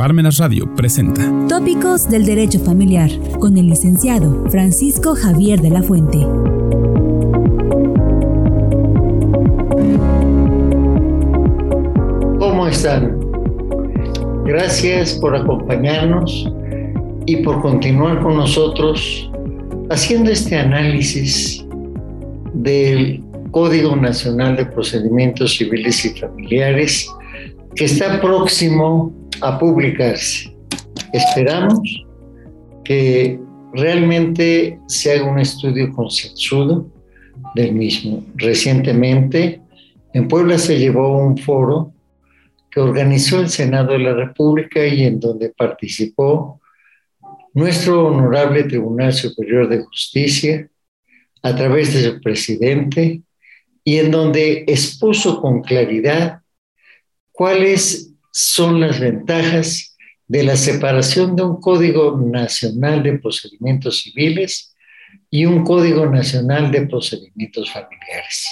Parmenas Radio presenta Tópicos del Derecho Familiar con el licenciado Francisco Javier de la Fuente. ¿Cómo están? Gracias por acompañarnos y por continuar con nosotros haciendo este análisis del Código Nacional de Procedimientos Civiles y Familiares que está próximo a publicarse. Esperamos que realmente se haga un estudio concienzudo del mismo. Recientemente en Puebla se llevó un foro que organizó el Senado de la República y en donde participó nuestro honorable Tribunal Superior de Justicia a través de su presidente y en donde expuso con claridad cuáles son las ventajas de la separación de un Código Nacional de Procedimientos Civiles y un Código Nacional de Procedimientos Familiares.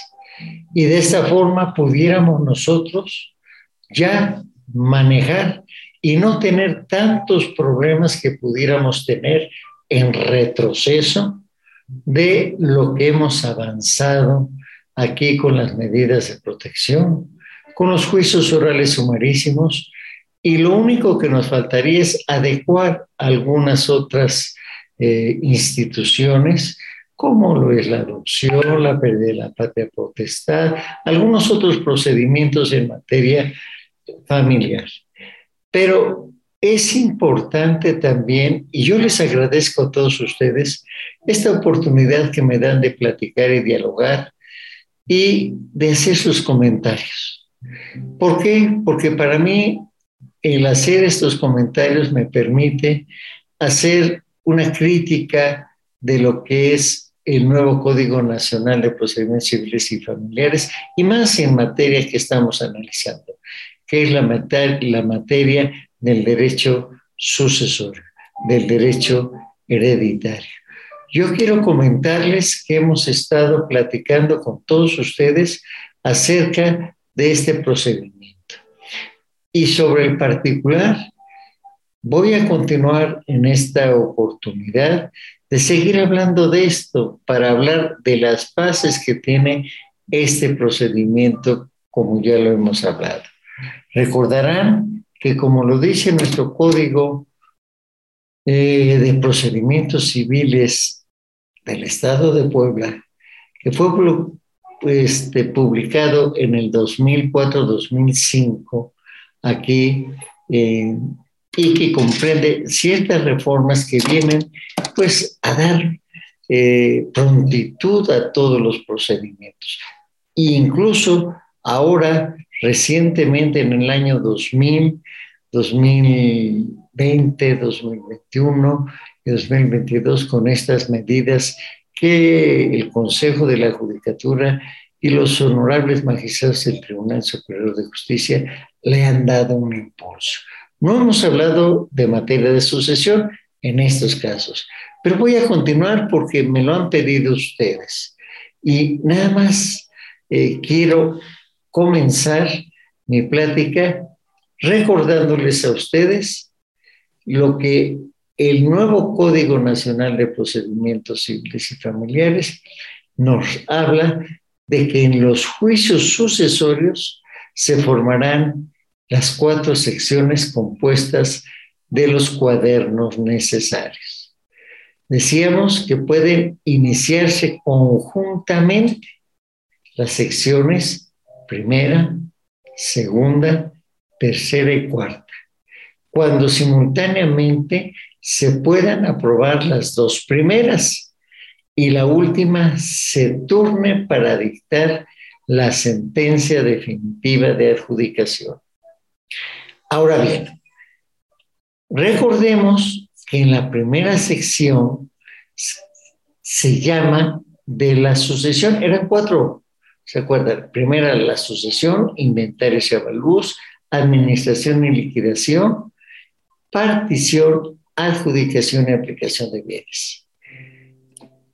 Y de esta forma pudiéramos nosotros ya manejar y no tener tantos problemas que pudiéramos tener en retroceso de lo que hemos avanzado aquí con las medidas de protección, con los juicios orales sumarísimos y lo único que nos faltaría es adecuar algunas otras eh, instituciones como lo es la adopción, la pérdida de la patria potestad, algunos otros procedimientos en materia familiar. Pero es importante también, y yo les agradezco a todos ustedes, esta oportunidad que me dan de platicar y dialogar y de hacer sus comentarios. ¿Por qué? Porque para mí el hacer estos comentarios me permite hacer una crítica de lo que es el nuevo Código Nacional de Procedimientos Civiles y Familiares y más en materia que estamos analizando, que es la, la materia del derecho sucesorio, del derecho hereditario. Yo quiero comentarles que hemos estado platicando con todos ustedes acerca de este procedimiento. Y sobre el particular, voy a continuar en esta oportunidad de seguir hablando de esto para hablar de las bases que tiene este procedimiento, como ya lo hemos hablado. Recordarán que como lo dice nuestro código eh, de procedimientos civiles del Estado de Puebla, que fue este, publicado en el 2004-2005 aquí eh, y que comprende ciertas reformas que vienen pues a dar eh, prontitud a todos los procedimientos. E incluso ahora, recientemente en el año 2000, 2020, 2021 y 2022, con estas medidas que el Consejo de la Judicatura y los honorables magistrados del Tribunal Superior de Justicia le han dado un impulso. No hemos hablado de materia de sucesión en estos casos, pero voy a continuar porque me lo han pedido ustedes. Y nada más eh, quiero comenzar mi plática recordándoles a ustedes lo que el nuevo Código Nacional de Procedimientos Civiles y Familiares nos habla de que en los juicios sucesorios se formarán las cuatro secciones compuestas de los cuadernos necesarios. Decíamos que pueden iniciarse conjuntamente las secciones primera, segunda, tercera y cuarta, cuando simultáneamente se puedan aprobar las dos primeras y la última se turne para dictar la sentencia definitiva de adjudicación. Ahora bien, recordemos que en la primera sección se llama de la sucesión, eran cuatro, ¿se acuerdan? Primera la sucesión, inventarios y avalúos, administración y liquidación, partición adjudicación y aplicación de bienes,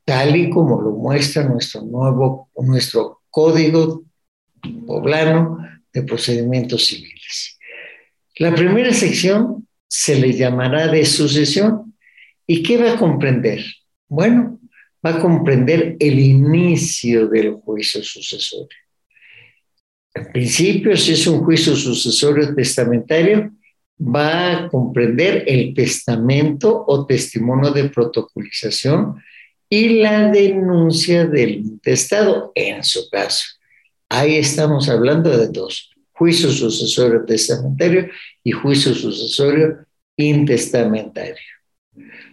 tal y como lo muestra nuestro nuevo, nuestro código poblano de procedimientos civiles. La primera sección se le llamará de sucesión. ¿Y qué va a comprender? Bueno, va a comprender el inicio del juicio sucesorio. En principio, si es un juicio sucesorio testamentario, va a comprender el testamento o testimonio de protocolización y la denuncia del intestado, en su caso. Ahí estamos hablando de dos, juicio sucesorio testamentario y juicio sucesorio intestamentario.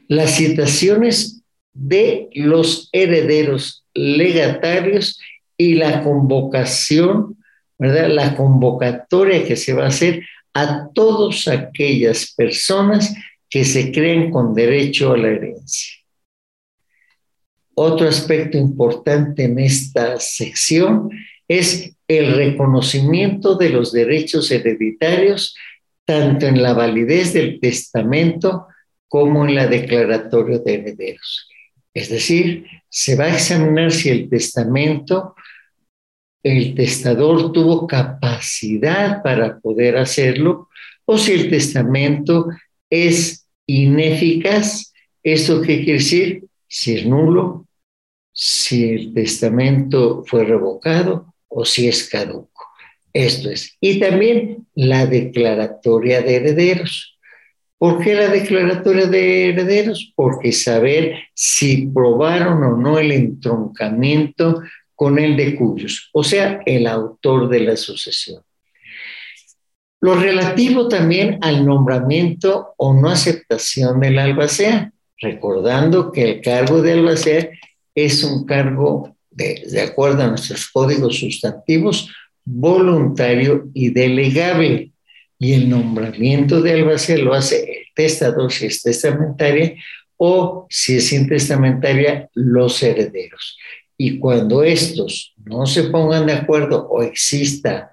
Las citaciones de los herederos legatarios y la convocación, ¿verdad? La convocatoria que se va a hacer a todas aquellas personas que se creen con derecho a la herencia. Otro aspecto importante en esta sección es el reconocimiento de los derechos hereditarios, tanto en la validez del testamento como en la declaratoria de herederos. Es decir, se va a examinar si el testamento, el testador tuvo capacidad para poder hacerlo o si el testamento es ineficaz. ¿Esto qué quiere decir? Si es nulo, si el testamento fue revocado o si es caduco. Esto es. Y también la declaratoria de herederos. ¿Por qué la declaratoria de herederos? Porque saber si probaron o no el entroncamiento con el de cuyos, o sea, el autor de la sucesión. Lo relativo también al nombramiento o no aceptación del albacea, recordando que el cargo de albacea es un cargo, de, de acuerdo a nuestros códigos sustantivos, voluntario y delegable. Y el nombramiento de albacea lo hace el testador si es testamentaria o si es intestamentaria, los herederos. Y cuando estos no se pongan de acuerdo o exista,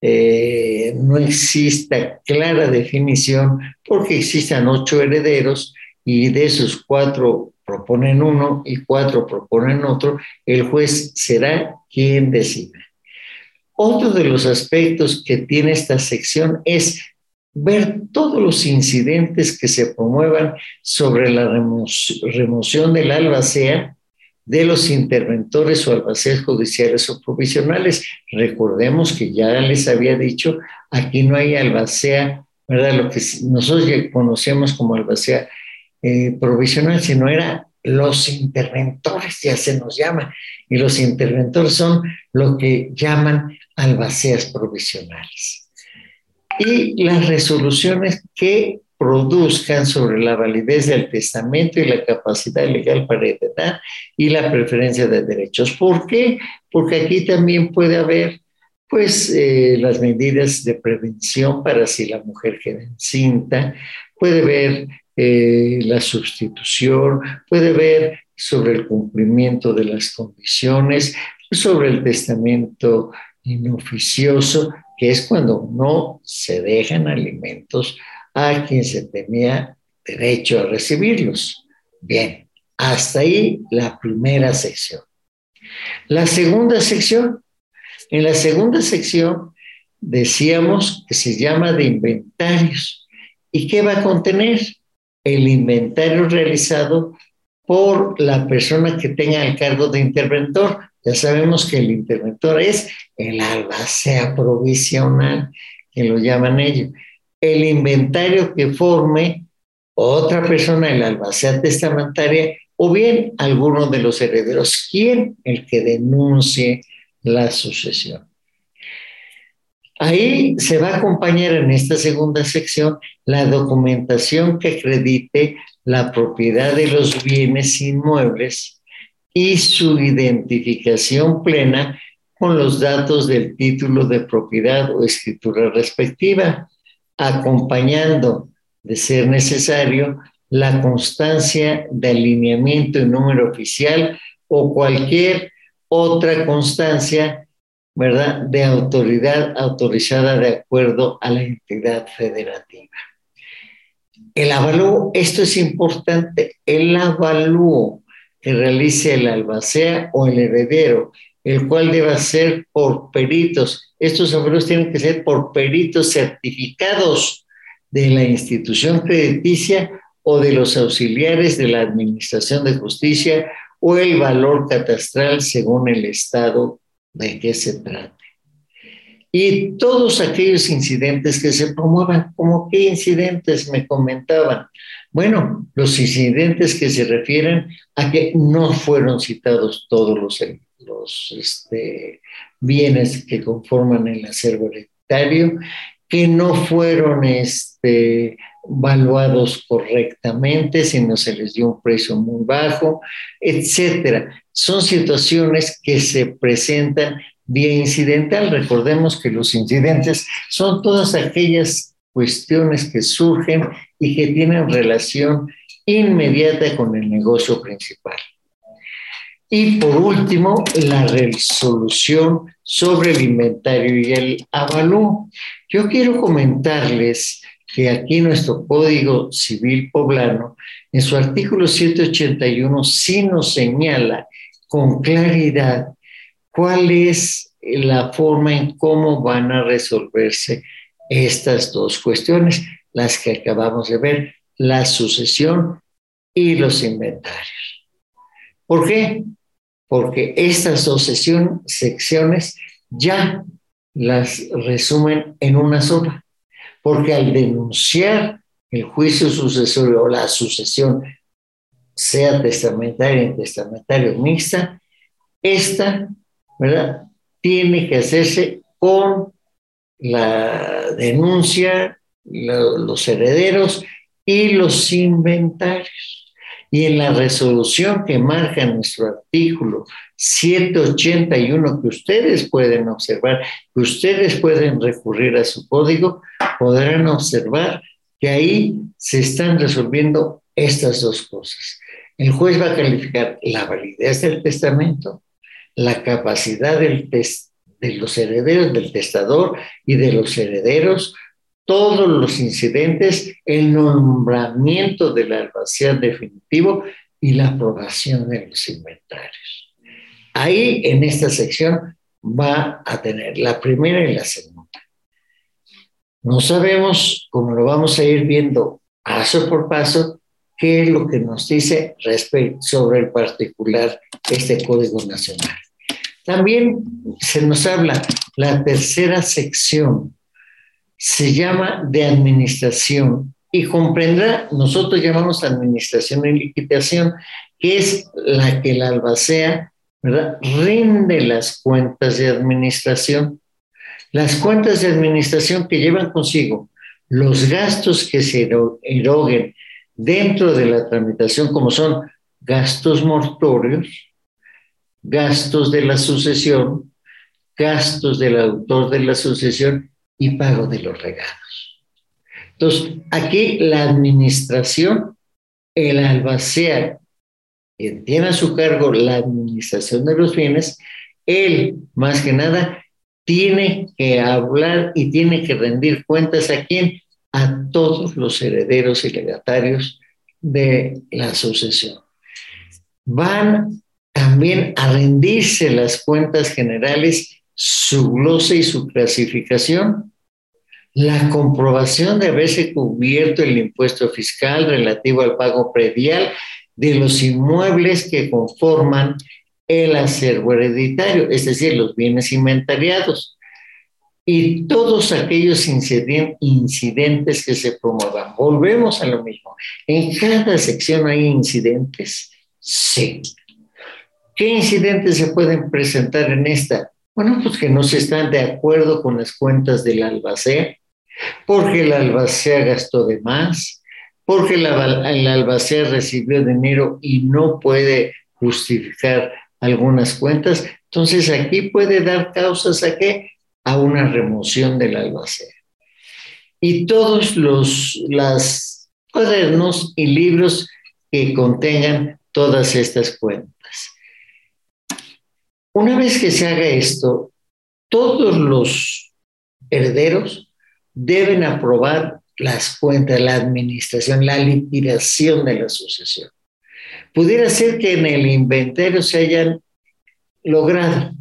eh, no exista clara definición, porque existan ocho herederos y de esos cuatro proponen uno y cuatro proponen otro, el juez será quien decida. Otro de los aspectos que tiene esta sección es ver todos los incidentes que se promuevan sobre la remoción del albacea de los interventores o albaceas judiciales o provisionales. Recordemos que ya les había dicho, aquí no hay albacea, ¿verdad? Lo que nosotros conocemos como albacea eh, provisional, sino era los interventores, ya se nos llama, y los interventores son lo que llaman albaceas provisionales. Y las resoluciones que produzcan sobre la validez del testamento y la capacidad legal para heredar y la preferencia de derechos. ¿Por qué? Porque aquí también puede haber pues eh, las medidas de prevención para si la mujer queda encinta, puede haber eh, la sustitución, puede ver sobre el cumplimiento de las condiciones, sobre el testamento inoficioso, que es cuando no se dejan alimentos a quien se tenía derecho a recibirlos. Bien, hasta ahí la primera sección. La segunda sección, en la segunda sección decíamos que se llama de inventarios. ¿Y qué va a contener? El inventario realizado por la persona que tenga el cargo de interventor. Ya sabemos que el interventor es el albacea provisional, que lo llaman ellos. El inventario que forme otra persona, el albacea testamentaria, o bien alguno de los herederos. ¿Quién? El que denuncie la sucesión. Ahí se va a acompañar en esta segunda sección la documentación que acredite la propiedad de los bienes inmuebles y su identificación plena con los datos del título de propiedad o escritura respectiva, acompañando, de ser necesario, la constancia de alineamiento y número oficial o cualquier otra constancia, ¿verdad?, de autoridad autorizada de acuerdo a la entidad federativa. El avalúo, esto es importante, el avalúo que realice el albacea o el heredero, el cual debe ser por peritos. Estos avalúos tienen que ser por peritos certificados de la institución crediticia o de los auxiliares de la Administración de Justicia o el valor catastral según el estado de que se trate. Y todos aquellos incidentes que se promuevan, como qué incidentes me comentaban. Bueno, los incidentes que se refieren a que no fueron citados todos los, los este, bienes que conforman el acervo hereditario, que no fueron este, valuados correctamente, sino se les dio un precio muy bajo, etcétera. Son situaciones que se presentan vía incidental. Recordemos que los incidentes son todas aquellas cuestiones que surgen y que tienen relación inmediata con el negocio principal. Y por último, la resolución sobre el inventario y el avalúo. Yo quiero comentarles que aquí nuestro Código Civil Poblano, en su artículo 181, sí nos señala con claridad cuál es la forma en cómo van a resolverse estas dos cuestiones, las que acabamos de ver, la sucesión y los inventarios. ¿Por qué? Porque estas dos secciones ya las resumen en una sola porque al denunciar el juicio sucesorio o la sucesión, sea testamentaria o testamentario mixta, esta, ¿verdad? Tiene que hacerse con la denuncia, los herederos y los inventarios. Y en la resolución que marca nuestro artículo 781 que ustedes pueden observar, que ustedes pueden recurrir a su código, podrán observar que ahí se están resolviendo estas dos cosas. El juez va a calificar la validez del testamento, la capacidad de los herederos, del testador y de los herederos todos los incidentes, el nombramiento del albacea definitivo y la aprobación de los inventarios. Ahí en esta sección va a tener la primera y la segunda. No sabemos, como lo vamos a ir viendo paso por paso, qué es lo que nos dice respecto sobre el particular este Código Nacional. También se nos habla la tercera sección se llama de administración y comprendrá, nosotros llamamos administración y liquidación, que es la que la albacea ¿verdad? rinde las cuentas de administración. Las cuentas de administración que llevan consigo los gastos que se eroguen dentro de la tramitación, como son gastos mortorios, gastos de la sucesión, gastos del autor de la sucesión y pago de los regalos. Entonces, aquí la administración, el albacea, quien tiene a su cargo la administración de los bienes, él, más que nada, tiene que hablar y tiene que rendir cuentas a quién? A todos los herederos y legatarios de la sucesión. Van también a rendirse las cuentas generales, su glosa y su clasificación, la comprobación de haberse cubierto el impuesto fiscal relativo al pago predial de los inmuebles que conforman el acervo hereditario, es decir, los bienes inventariados, y todos aquellos incidentes que se promuevan. Volvemos a lo mismo. En cada sección hay incidentes. Sí. ¿Qué incidentes se pueden presentar en esta? Bueno, pues que no se están de acuerdo con las cuentas del albacea, porque el albacea gastó de más, porque el albacea recibió dinero y no puede justificar algunas cuentas. Entonces aquí puede dar causas a qué? A una remoción del albacea. Y todos los las cuadernos y libros que contengan todas estas cuentas. Una vez que se haga esto, todos los herederos deben aprobar las cuentas, la administración, la liquidación de la sucesión. Pudiera ser que en el inventario se hayan logrado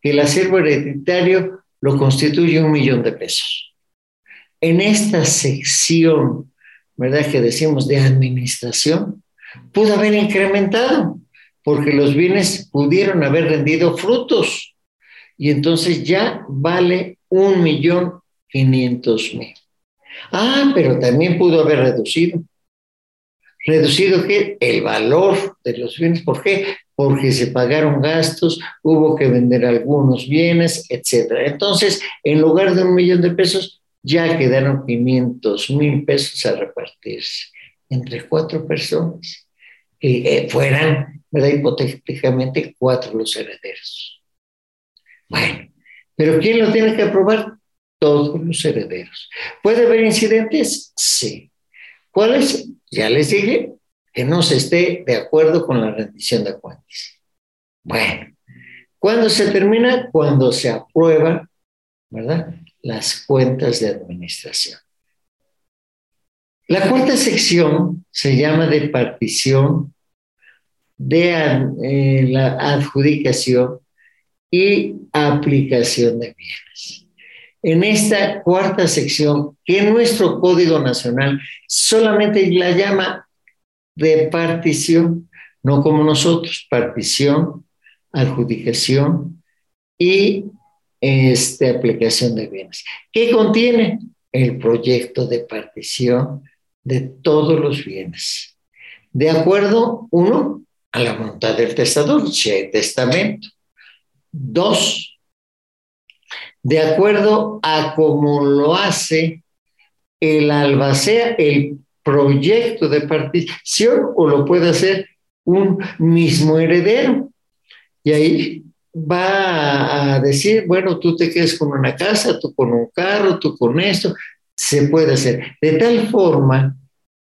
que el acervo hereditario lo constituye un millón de pesos. en esta sección, ¿verdad? Que decimos de administración, pudo haber incrementado, porque los bienes pudieron haber rendido frutos. Y entonces ya vale un millón quinientos mil. Ah, pero también pudo haber reducido. ¿Reducido qué? El valor de los bienes. ¿Por qué? Porque se pagaron gastos, hubo que vender algunos bienes, etc. Entonces, en lugar de un millón de pesos, ya quedaron 500 mil pesos a repartirse entre cuatro personas, que eh, fueran, ¿verdad? Hipotéticamente, cuatro los herederos. Bueno, pero ¿quién lo tiene que aprobar? Todos los herederos. ¿Puede haber incidentes? Sí. ¿Cuáles? Ya les dije que no se esté de acuerdo con la rendición de cuentas. Bueno, ¿cuándo se termina? Cuando se aprueba, ¿verdad? Las cuentas de administración. La cuarta sección se llama de partición de eh, la adjudicación y aplicación de bienes en esta cuarta sección, que nuestro Código Nacional solamente la llama de partición, no como nosotros, partición, adjudicación y este, aplicación de bienes. ¿Qué contiene? El proyecto de partición de todos los bienes. De acuerdo, uno, a la voluntad del testador, si hay testamento. Dos, de acuerdo a cómo lo hace el albacea, el proyecto de partición, o lo puede hacer un mismo heredero. Y ahí va a decir, bueno, tú te quedes con una casa, tú con un carro, tú con esto, se puede hacer. De tal forma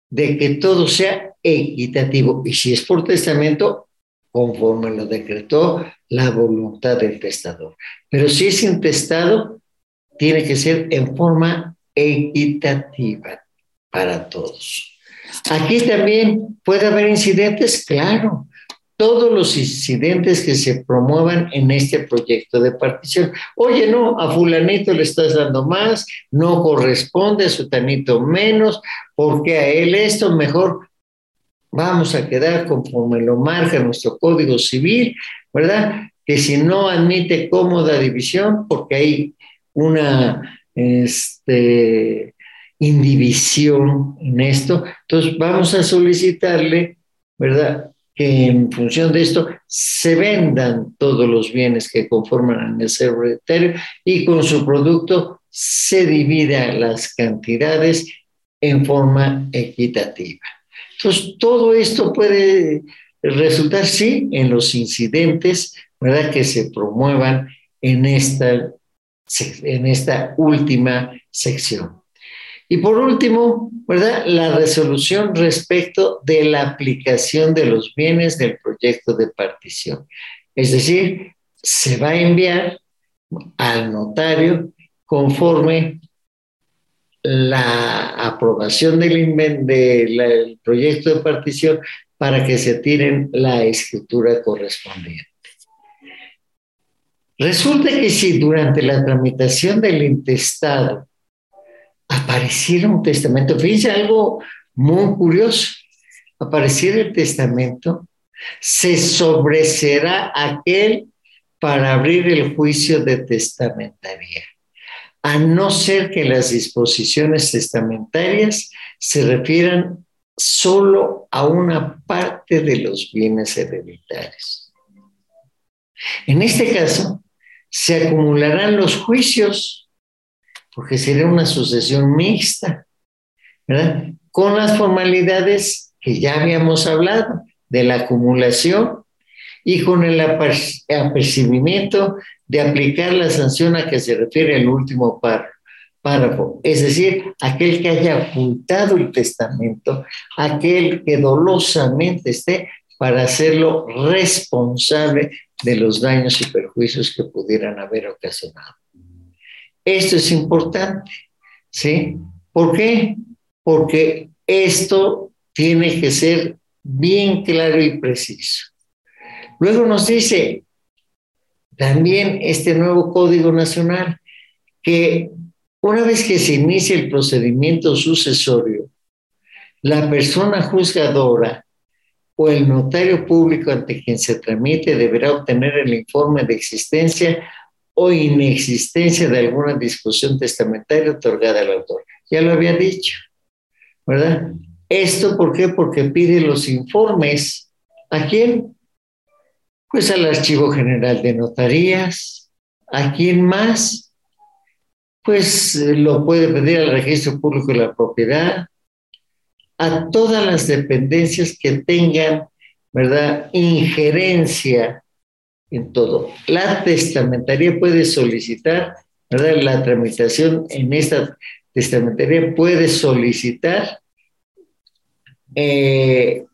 de que todo sea equitativo. Y si es por testamento, conforme lo decretó la voluntad del testador. Pero si es intestado, tiene que ser en forma equitativa para todos. Aquí también puede haber incidentes, claro, todos los incidentes que se promuevan en este proyecto de partición. Oye, no, a fulanito le estás dando más, no corresponde, a sutanito menos, porque a él esto mejor vamos a quedar conforme lo marca nuestro Código Civil, ¿verdad? Que si no admite cómoda división, porque hay una este, indivisión en esto, entonces vamos a solicitarle, ¿verdad? Que en función de esto se vendan todos los bienes que conforman el ser hereditario y con su producto se dividan las cantidades en forma equitativa. Entonces, todo esto puede resultar, sí, en los incidentes, ¿verdad?, que se promuevan en esta, en esta última sección. Y por último, ¿verdad? La resolución respecto de la aplicación de los bienes del proyecto de partición. Es decir, se va a enviar al notario conforme la aprobación del, proyecto de partición para que se tiren la escritura correspondiente. Resulta que si durante la tramitación del intestado apareciera un testamento, fíjense algo muy curioso, apareciera el testamento, se sobreserá aquel para abrir el juicio de testamentaría a no ser que las disposiciones testamentarias se refieran solo a una parte de los bienes hereditarios. En este caso, se acumularán los juicios, porque será una sucesión mixta, ¿verdad? Con las formalidades que ya habíamos hablado, de la acumulación y con el apercibimiento de aplicar la sanción a que se refiere el último párrafo, es decir, aquel que haya ocultado el testamento, aquel que dolosamente esté para hacerlo responsable de los daños y perjuicios que pudieran haber ocasionado. Esto es importante, ¿sí? ¿Por qué? Porque esto tiene que ser bien claro y preciso. Luego nos dice, también este nuevo Código Nacional que Una vez que se inicia el procedimiento sucesorio, la persona juzgadora o el notario público ante quien se tramite deberá obtener el informe de existencia o inexistencia de alguna disposición testamentaria otorgada al autor. Ya lo había dicho, ¿verdad? ¿Esto por qué? Porque pide los informes. ¿A quién? Pues al Archivo General de Notarías. ¿A quién más? Pues eh, lo puede pedir al Registro Público de la Propiedad, a todas las dependencias que tengan, ¿verdad?, injerencia en todo. La testamentaría puede solicitar, ¿verdad?, la tramitación en esta testamentaría puede solicitar eh,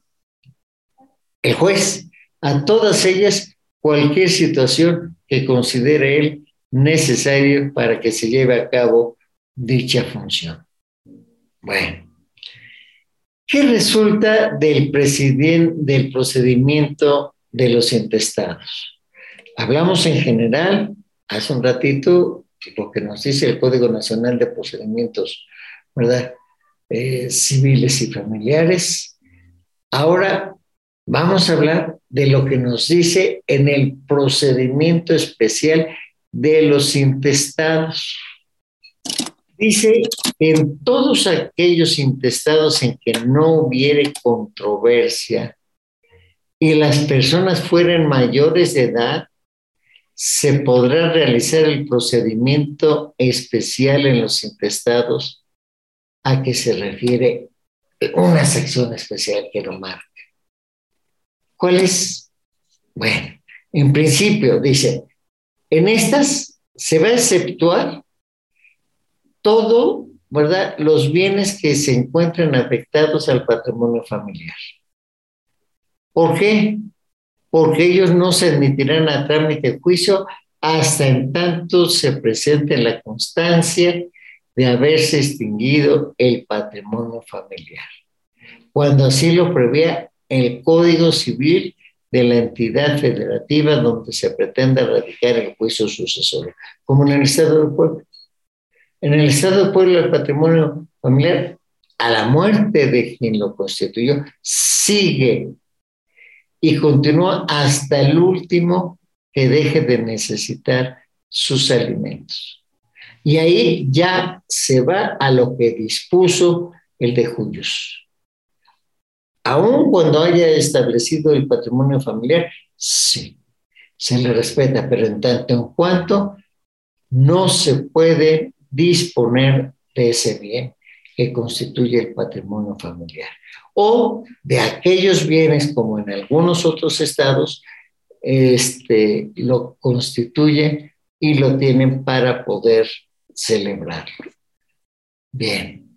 el juez a todas ellas cualquier situación que considere él necesario para que se lleve a cabo dicha función. Bueno, ¿Qué resulta del, del procedimiento de los intestados? Hablamos en general, hace un ratito, lo que nos dice el Código Nacional de Procedimientos, ¿verdad? Eh, civiles y familiares. Ahora vamos a hablar de lo que nos dice en el procedimiento especial de los intestados. Dice, en todos aquellos intestados en que no hubiere controversia y las personas fueran mayores de edad, se podrá realizar el procedimiento especial en los intestados a que se refiere una sección especial que lo marca. ¿Cuál es? Bueno, en principio dice, en estas se va a exceptuar todo, ¿verdad? Los bienes que se encuentran afectados al patrimonio familiar. ¿Por qué? Porque ellos no se admitirán a trámite de juicio hasta en tanto se presente la constancia de haberse extinguido el patrimonio familiar. Cuando así lo prevea el Código Civil de la entidad federativa donde se pretenda radicar el juicio sucesorio, como en el Estado del Pueblo. En el Estado de Puebla, el patrimonio familiar, a la muerte de quien lo constituyó, sigue y continúa hasta el último que deje de necesitar sus alimentos. Y ahí ya se va a lo que dispuso el de Juyos. Aún cuando haya establecido el patrimonio familiar, sí, se le respeta, pero en tanto en cuanto no se puede disponer de ese bien que constituye el patrimonio familiar. O de aquellos bienes, como en algunos otros estados, este, lo constituye y lo tienen para poder celebrarlo. Bien.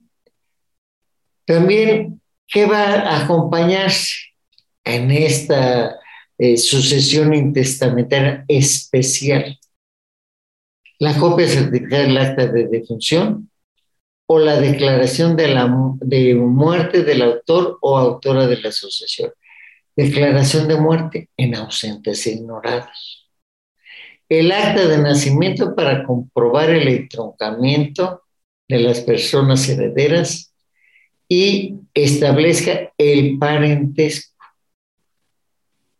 También, ¿qué va a acompañarse en esta eh, sucesión intestamentaria especial? la copia certificada del acta de defunción o la declaración de, la, de muerte del autor o autora de la asociación. Declaración de muerte en ausentes ignorados. El acta de nacimiento para comprobar el entroncamiento de las personas herederas y establezca el parentesco,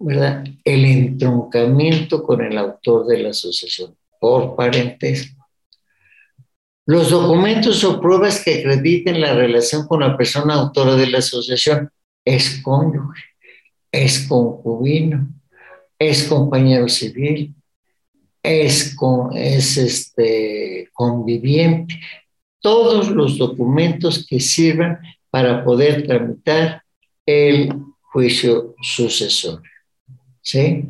¿verdad? El entroncamiento con el autor de la asociación por parentesco. Los documentos o pruebas que acrediten la relación con la persona autora de la asociación es cónyuge, es concubino, es compañero civil, es, es este, conviviente. Todos los documentos que sirvan para poder tramitar el juicio sucesorio. ¿Sí?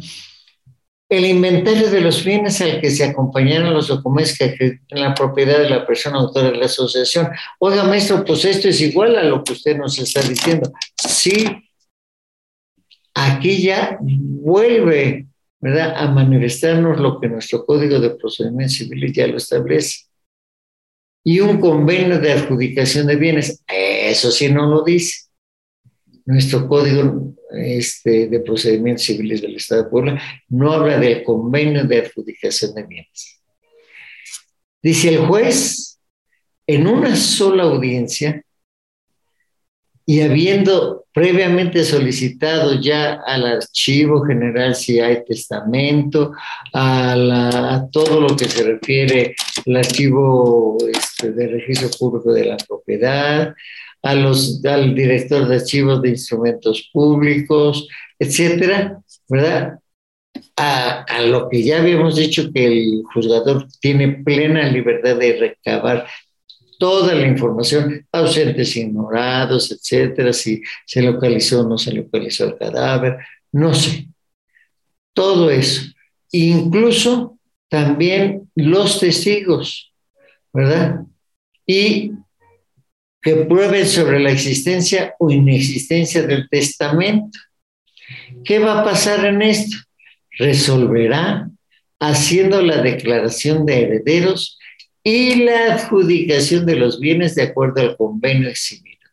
el inventario de los bienes al que se acompañaron los documentos que acreditan la propiedad de la persona autora de la asociación. Oiga, maestro, pues esto es igual a lo que usted nos está diciendo. Sí, aquí ya vuelve, ¿verdad?, a manifestarnos lo que nuestro Código de Procedimientos Civiles ya lo establece. Y un convenio de adjudicación de bienes, eso sí no lo dice. Nuestro Código este, de Procedimientos Civiles del Estado de Puebla no habla del convenio de adjudicación de bienes. Dice el juez en una sola audiencia y habiendo previamente solicitado ya al archivo general si hay testamento, a, todo lo que se refiere al archivo este, de registro público de la propiedad, a los, al director de archivos de instrumentos públicos, etcétera, ¿verdad? A, a, lo que ya habíamos dicho que el juzgador tiene plena libertad de recabar toda la información, ausentes ignorados, etcétera, si se localizó o no se localizó el cadáver, no sé. Todo eso. Incluso también los testigos, ¿verdad? Y que prueben sobre la existencia o inexistencia del testamento. ¿Qué va a pasar en esto? Resolverá haciendo la declaración de herederos y la adjudicación de los bienes de acuerdo al convenio exhibido,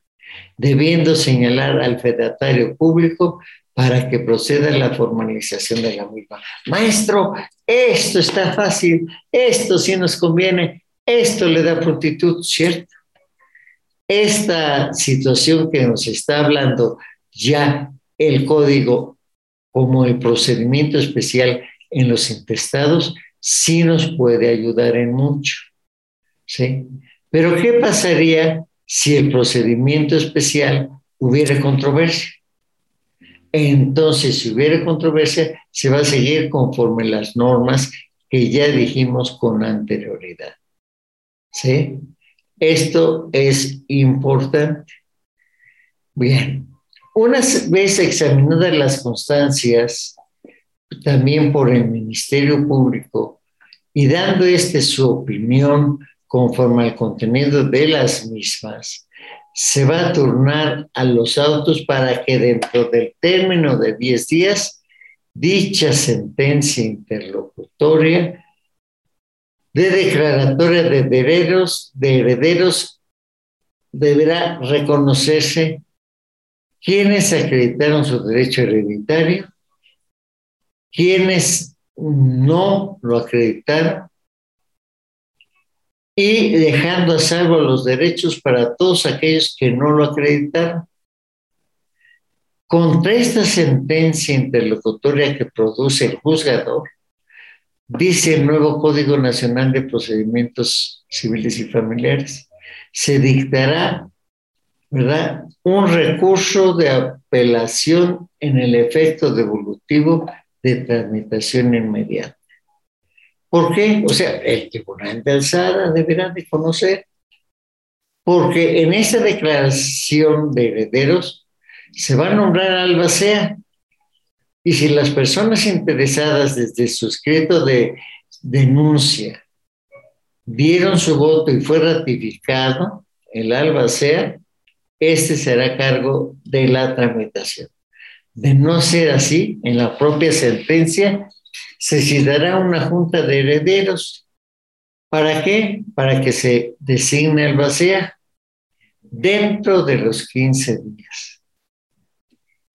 debiendo señalar al fedatario público para que proceda la formalización de la misma. Maestro, esto está fácil, esto sí nos conviene, esto le da prontitud, ¿cierto? Esta situación que nos está hablando ya el código como el procedimiento especial en los intestados, sí nos puede ayudar en mucho. ¿Sí? Pero ¿qué pasaría si el procedimiento especial hubiera controversia? Entonces, si hubiera controversia, se va a seguir conforme las normas que ya dijimos con anterioridad. ¿Sí? Esto es importante. Bien, una vez examinadas las constancias, también por el Ministerio Público, y dando este su opinión conforme al contenido de las mismas, se va a turnar a los autos para que dentro del término de 10 días, dicha sentencia interlocutoria de declaratoria de herederos, de herederos deberá reconocerse quienes acreditaron su derecho hereditario, quienes no lo acreditaron y dejando a salvo los derechos para todos aquellos que no lo acreditaron. Contra esta sentencia interlocutoria que produce el juzgador, dice el nuevo Código Nacional de Procedimientos Civiles y Familiares, se dictará ¿verdad? un recurso de apelación en el efecto devolutivo de tramitación inmediata. ¿Por qué? O sea, el tribunal de alzada deberá de conocer, porque en esa declaración de herederos se va a nombrar albacea. Y si las personas interesadas desde su escrito de denuncia dieron su voto y fue ratificado, el albacea, este será cargo de la tramitación. De no ser así, en la propia sentencia se citará una junta de herederos. ¿Para qué? Para que se designe el vacía dentro de los 15 días.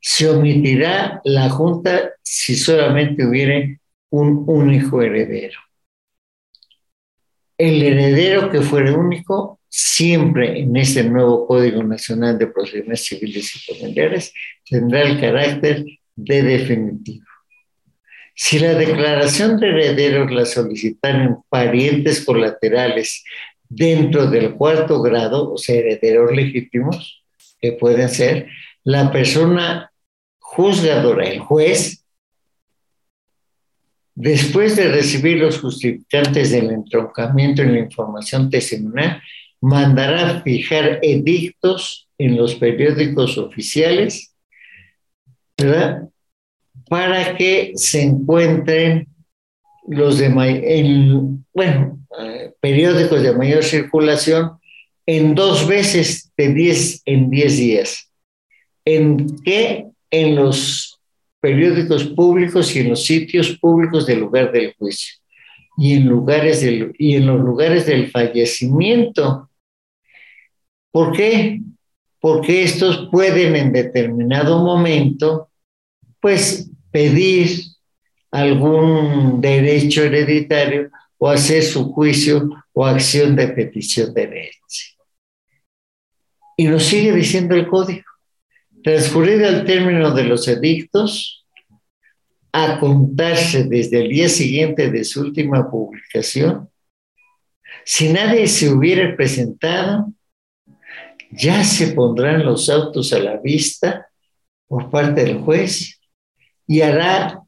Se omitirá la junta si solamente hubiere un único heredero. El heredero que fuere único, siempre en este nuevo Código Nacional de Procedimientos Civiles y Familiares, tendrá el carácter de definitivo. Si la declaración de herederos la solicitan parientes colaterales dentro del cuarto grado, o sea, herederos legítimos, que pueden ser, la persona juzgadora, el juez, después de recibir los justificantes del entroncamiento en la información testimonial, mandará fijar edictos en los periódicos oficiales, ¿verdad? Para que se encuentren los de, bueno, eh, periódicos de mayor circulación en dos veces de 10 en 10 días. ¿En qué? En los periódicos públicos y en los sitios públicos del lugar del juicio y en, lugares del, y en los lugares del fallecimiento. ¿Por qué? Porque estos pueden en determinado momento, pues pedir algún derecho hereditario o hacer su juicio o acción de petición de herencia. Y nos sigue diciendo el código. Transcurrido el término de los edictos, a contarse desde el día siguiente de su última publicación, si nadie se hubiera presentado, ya se pondrán los autos a la vista por parte del juez y hará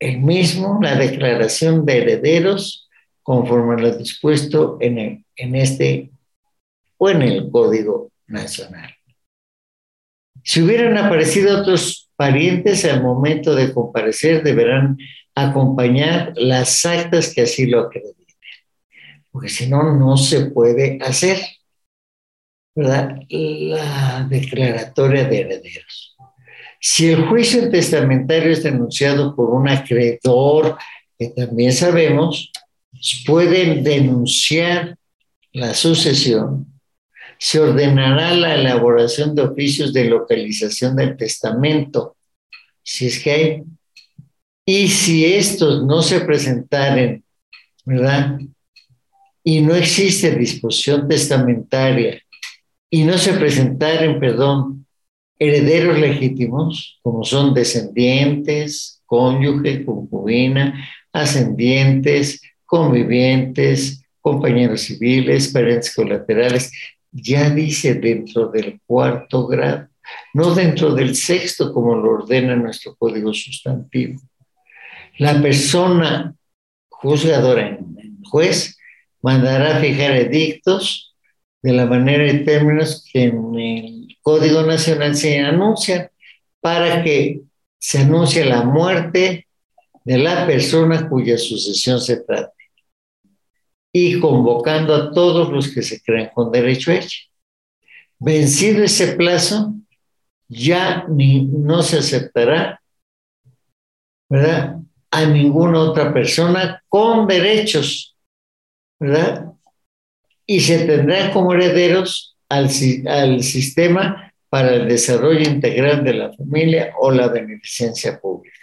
el mismo la declaración de herederos conforme a lo dispuesto en, en este o en el Código Nacional. Si hubieran aparecido otros parientes al momento de comparecer, deberán acompañar las actas que así lo acrediten, porque si no, no se puede hacer la declaratoria de herederos. Si el juicio testamentario es denunciado por un acreedor, que también sabemos, pueden denunciar la sucesión, se ordenará la elaboración de oficios de localización del testamento, si es que hay. Y si estos no se presentaren, ¿verdad? Y no existe disposición testamentaria y no se presentaren, perdón, herederos legítimos, como son descendientes, cónyuge, concubina, ascendientes, convivientes, compañeros civiles, parentes colaterales, ya dice dentro del cuarto grado, no dentro del sexto como lo ordena nuestro código sustantivo. La persona juzgadora en juez mandará fijar edictos de la manera y términos que en el Código Nacional se anuncia para que se anuncie la muerte de la persona cuya sucesión se trate y convocando a todos los que se crean con derecho a ella. Vencido ese plazo, ya ni, no se aceptará ¿verdad? a ninguna otra persona con derechos, ¿verdad? Y se tendrán como herederos al, al sistema para el desarrollo integral de la familia o la beneficencia pública,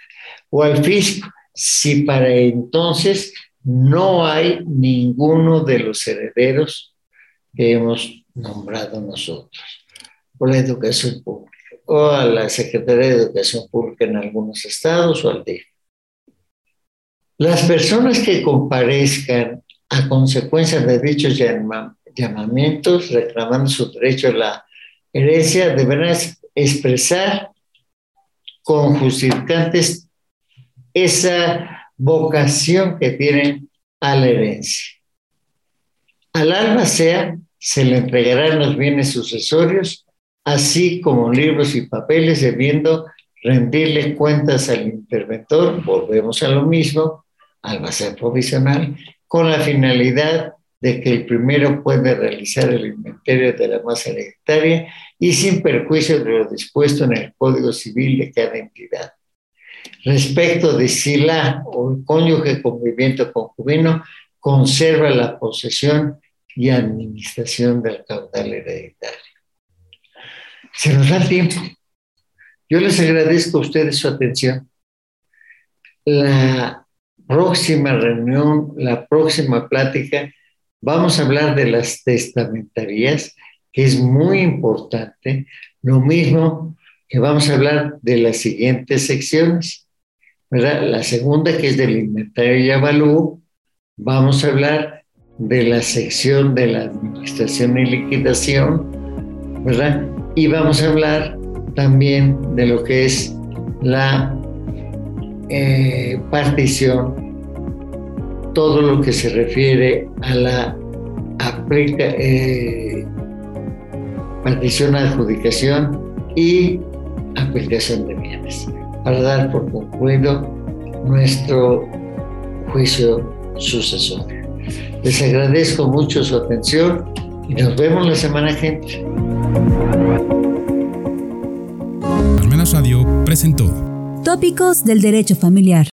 o al fisco, si para entonces no hay ninguno de los herederos que hemos nombrado nosotros, o la educación pública, o a la Secretaría de Educación Pública en algunos estados o al DIF. Las personas que comparezcan a consecuencia de dichos llamamientos reclamando su derecho a la herencia deberán expresar con justificantes esa vocación que tienen a la herencia. Al alma sea, se le entregarán los bienes sucesorios, así como libros y papeles, debiendo rendirle cuentas al interventor, volvemos a lo mismo, al ser provisional, con la finalidad de que el primero puede realizar el inventario de la masa hereditaria y sin perjuicio de lo dispuesto en el Código Civil de cada entidad. Respecto de si la o el cónyuge conviviente concubino conserva la posesión y administración del caudal hereditario. Se nos da tiempo. Yo les agradezco a ustedes su atención. La próxima reunión, la próxima plática, Vamos a hablar de las testamentarías, que es muy importante. Lo mismo que vamos a hablar de las siguientes secciones. ¿verdad? La segunda, que es del inventario y avalúo, vamos a hablar de la sección de la administración y liquidación, ¿verdad? Y vamos a hablar también de lo que es la eh, partición todo lo que se refiere a la aplica, eh, partición, adjudicación y aplicación de bienes, para dar por concluido nuestro juicio sucesorio. Les agradezco mucho su atención y nos vemos la semana que entra. Radio presentó Tópicos del Derecho Familiar